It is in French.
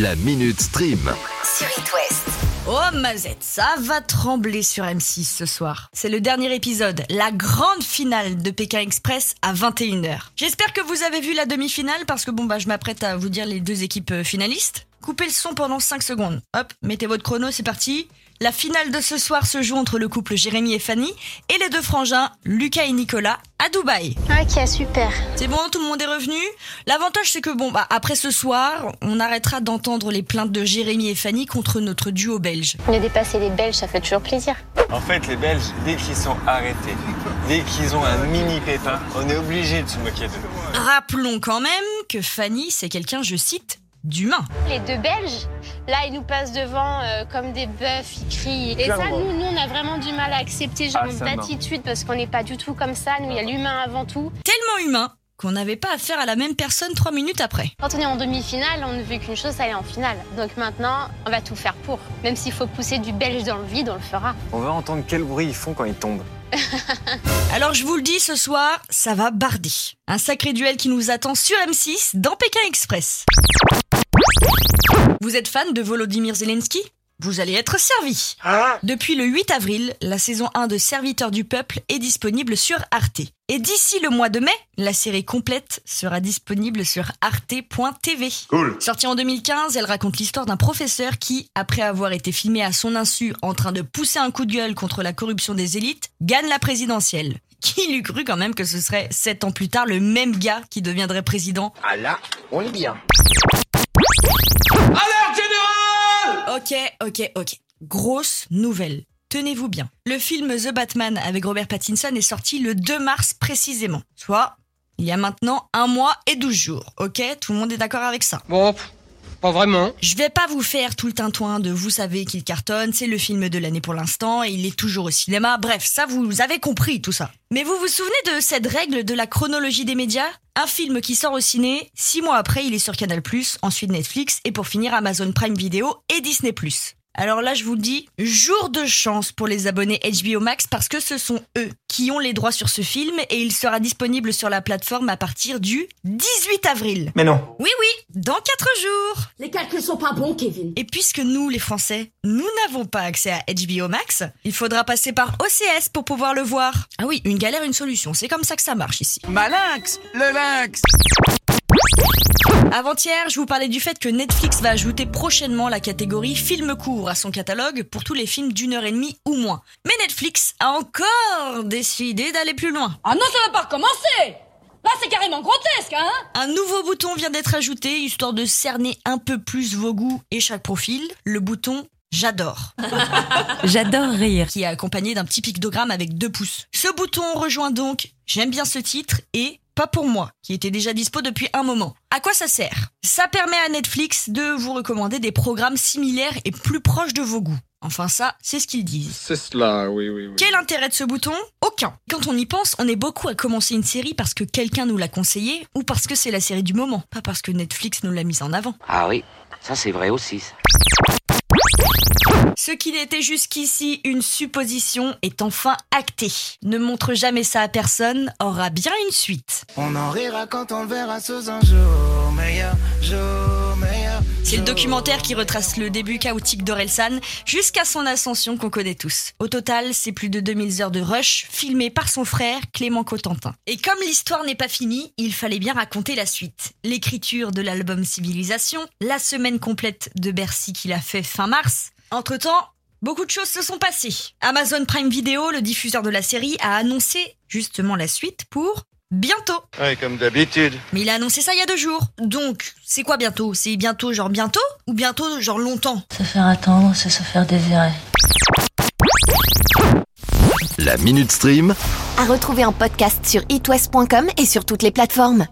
La Minute Stream. sur It West. Oh Mazette, ça va trembler sur M6 ce soir. C'est le dernier épisode, la grande finale de Pékin Express à 21h. J'espère que vous avez vu la demi-finale parce que bon bah je m'apprête à vous dire les deux équipes euh, finalistes. Coupez le son pendant 5 secondes. Hop, mettez votre chrono, c'est parti. La finale de ce soir se joue entre le couple Jérémy et Fanny et les deux frangins, Lucas et Nicolas, à Dubaï. Ok, super. C'est bon, tout le monde est revenu? L'avantage, c'est que bon, bah, après ce soir, on arrêtera d'entendre les plaintes de Jérémy et Fanny contre notre duo belge. On a dépassé les Belges, ça fait toujours plaisir. En fait, les Belges, dès qu'ils sont arrêtés, dès qu'ils ont un mini pépin, on est obligé de se moquer d'eux. Rappelons quand même que Fanny, c'est quelqu'un, je cite, d'humain. Les deux Belges, là, ils nous passent devant euh, comme des bœufs, ils crient. Et ça, nous, nous, on a vraiment du mal à accepter ce genre Ah, d'attitude parce qu'on n'est pas du tout comme ça. Nous, il y a l'humain avant tout. Tellement humain qu'on n'avait pas affaire à la même personne trois minutes après. Quand on est en demi-finale, on ne veut qu'une chose, c'est aller en finale. Donc maintenant, on va tout faire pour. Même s'il faut pousser du Belge dans le vide, on le fera. On va entendre quel bruit ils font quand ils tombent. Alors je vous le dis ce soir, ça va barder. Un sacré duel qui nous attend sur M6 dans Pékin Express. Vous êtes fan de Volodymyr Zelensky? Vous allez être servi. Depuis le 8 avril, la saison 1 de Serviteurs du Peuple est disponible sur Arte. Et d'ici le mois de mai, la série complète sera disponible sur arte.tv. Cool. Sortie en 2015, elle raconte l'histoire d'un professeur qui, après avoir été filmé à son insu en train de pousser un coup de gueule contre la corruption des élites, gagne la présidentielle. Qui l'eût cru quand même que ce serait sept ans plus tard le même gars qui deviendrait président? Ah là, on est bien. Ok, ok, ok. Grosse nouvelle. Tenez-vous bien. Le film The Batman avec Robert Pattinson est sorti le 2 mars précisément. Soit, il y a maintenant un mois et 12 jours. Ok, tout le monde est d'accord avec ça. Bon, pas vraiment. Je vais pas vous faire tout le tintouin de vous savez qu'il cartonne, c'est le film de l'année pour l'instant et il est toujours au cinéma. Bref, ça vous avez compris tout ça. Mais vous vous souvenez de cette règle de la chronologie des médias? Un film qui sort au ciné, six mois après il est sur Canal+, ensuite Netflix et pour finir Amazon Prime Video et Disney+. Alors là, je vous le dis, jour de chance pour les abonnés HBO Max parce que ce sont eux qui ont les droits sur ce film et il sera disponible sur la plateforme à partir du 18 avril. Mais non. Oui, oui, dans 4 jours. Les calculs sont pas bons, Kevin. Et puisque nous, les Français, nous n'avons pas accès à HBO Max, il faudra passer par OCS pour pouvoir le voir. Ah oui, une galère, une solution. C'est comme ça que ça marche ici. Malinx, le lynx. Avant-hier, je vous parlais du fait que Netflix va ajouter prochainement la catégorie film court à son catalogue pour tous les films d'une heure et demie ou moins. Mais Netflix a encore décidé d'aller plus loin. Ah non, ça va pas recommencer Là, c'est carrément grotesque, hein Un nouveau bouton vient d'être ajouté, histoire de cerner un peu plus vos goûts et chaque profil, le bouton J'adore. J'adore rire. qui est accompagné d'un petit pictogramme avec deux pouces. Ce bouton rejoint donc J'aime bien ce titre et Pas pour moi, qui était déjà dispo depuis un moment. À quoi ça sert? Ça permet à Netflix de vous recommander des programmes similaires et plus proches de vos goûts. Enfin ça, c'est ce qu'ils disent. C'est cela, oui, oui, oui. Quel intérêt de ce bouton? Aucun. Quand on y pense, on est beaucoup à commencer une série parce que quelqu'un nous l'a conseillé ou parce que c'est la série du moment, pas parce que Netflix nous l'a mise en avant. Ah oui, ça c'est vrai aussi. ça. Ce qui n'était jusqu'ici une supposition est enfin acté. Ne montre jamais ça à personne aura bien une suite. On en rira quand on verra sous un jour meilleur, jour meilleur. C'est le documentaire qui retrace le début chaotique d'Orelsan jusqu'à son ascension qu'on connaît tous. Au total, c'est plus de 2000 heures de rush filmées par son frère Clément Cotentin. Et comme l'histoire n'est pas finie, il fallait bien raconter la suite. L'écriture de l'album Civilisation, la semaine complète de Bercy qu'il a fait fin mars. Entre-temps, beaucoup de choses se sont passées. Amazon Prime Video, le diffuseur de la série, a annoncé justement la suite pour bientôt. Ouais, comme d'habitude. Mais il a annoncé ça il y a deux jours. Donc, c'est quoi bientôt? C'est bientôt genre bientôt? Ou bientôt genre longtemps? Se faire attendre, c'est se faire désirer. La Minute Stream. À retrouver en podcast sur itwest.com et sur toutes les plateformes.